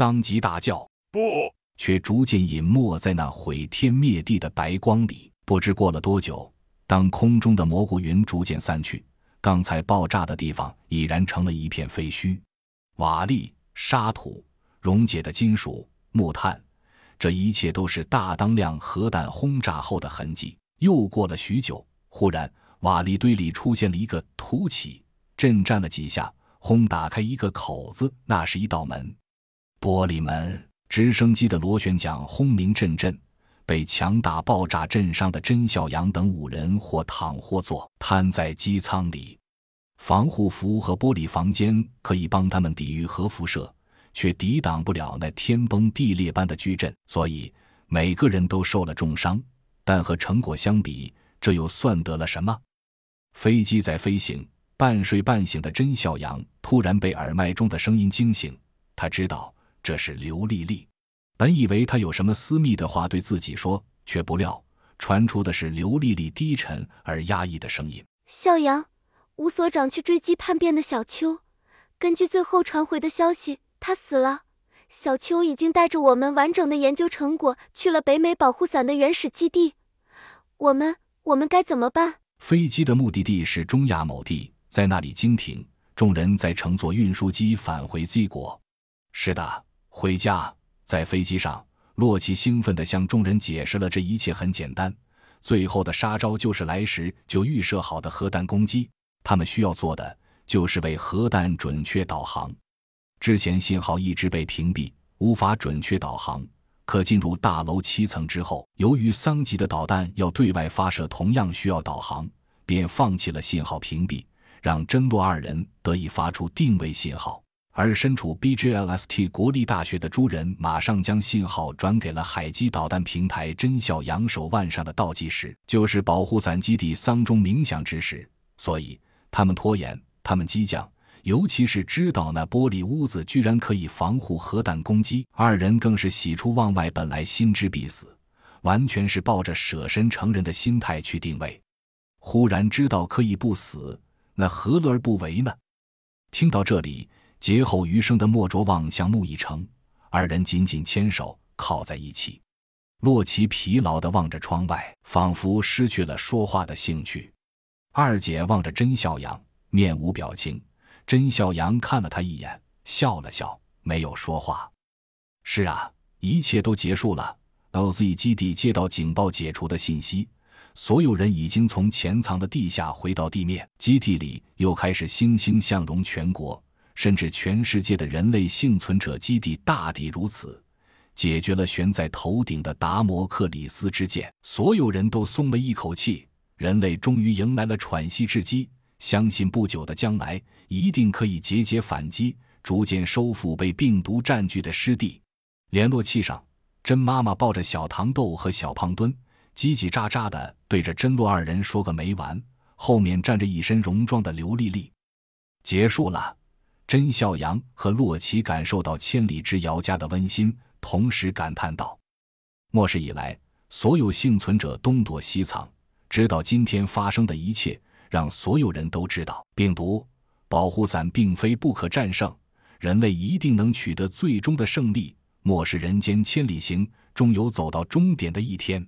桑吉大叫：“不！”却逐渐隐没在那毁天灭地的白光里。不知过了多久，当空中的蘑菇云逐渐散去，刚才爆炸的地方已然成了一片废墟。瓦砾、沙土、溶解的金属、木炭，这一切都是大当量核弹轰炸后的痕迹。又过了许久，忽然瓦砾堆里出现了一个凸起，震颤了几下，轰打开一个口子，那是一道门，玻璃门。直升机的螺旋桨轰鸣阵阵。被强大爆炸震伤的甄孝阳等五人或躺或坐，瘫在机舱里。防护服和玻璃房间可以帮他们抵御核辐射，却抵挡不了那天崩地裂般的巨震。所以每个人都受了重伤。但和成果相比，这又算得了什么？飞机在飞行，半睡半醒的甄孝阳突然被耳麦中的声音惊醒。他知道这是刘丽丽。本以为她有什么私密的话对自己说，却不料传出的是刘丽丽低沉而压抑的声音：“笑阳，吴所长去追击叛变的小秋，根据最后传回的消息，他死了。小秋已经带着我们完整的研究成果去了北美保护伞的原始基地。我们，我们该怎么办？”飞机的目的地是中亚某地，在那里经停，众人在乘坐运输机返回 Z 国。是的，回家。在飞机上，洛奇兴奋地向众人解释了这一切很简单，最后的杀招就是来时就预设好的核弹攻击。他们需要做的就是为核弹准确导航。之前信号一直被屏蔽，无法准确导航。可进入大楼七层之后，由于桑吉的导弹要对外发射，同样需要导航，便放弃了信号屏蔽，让真洛二人得以发出定位信号。而身处 BGLST 国立大学的朱人，马上将信号转给了海基导弹平台真孝阳手腕上的倒计时，就是保护伞基地丧钟鸣响之时。所以他们拖延，他们激将，尤其是知道那玻璃屋子居然可以防护核弹攻击，二人更是喜出望外。本来心知必死，完全是抱着舍身成仁的心态去定位。忽然知道可以不死，那何乐而不为呢？听到这里。劫后余生的莫卓望向穆以成，二人紧紧牵手靠在一起。洛奇疲劳地望着窗外，仿佛失去了说话的兴趣。二姐望着甄孝阳，面无表情。甄孝阳看了他一眼，笑了笑，没有说话。是啊，一切都结束了。LZ 基地接到警报解除的信息，所有人已经从潜藏的地下回到地面，基地里又开始欣欣向荣，全国。甚至全世界的人类幸存者基地大抵如此，解决了悬在头顶的达摩克里斯之剑，所有人都松了一口气。人类终于迎来了喘息之机，相信不久的将来一定可以节节反击，逐渐收复被病毒占据的失地。联络器上，甄妈妈抱着小糖豆和小胖墩，叽叽喳喳地对着甄洛二人说个没完。后面站着一身戎装的刘丽丽，结束了。甄孝阳和洛奇感受到千里之遥家的温馨，同时感叹道：“末世以来，所有幸存者东躲西藏，直到今天发生的一切，让所有人都知道，病毒保护伞并非不可战胜，人类一定能取得最终的胜利。末世人间千里行，终有走到终点的一天。”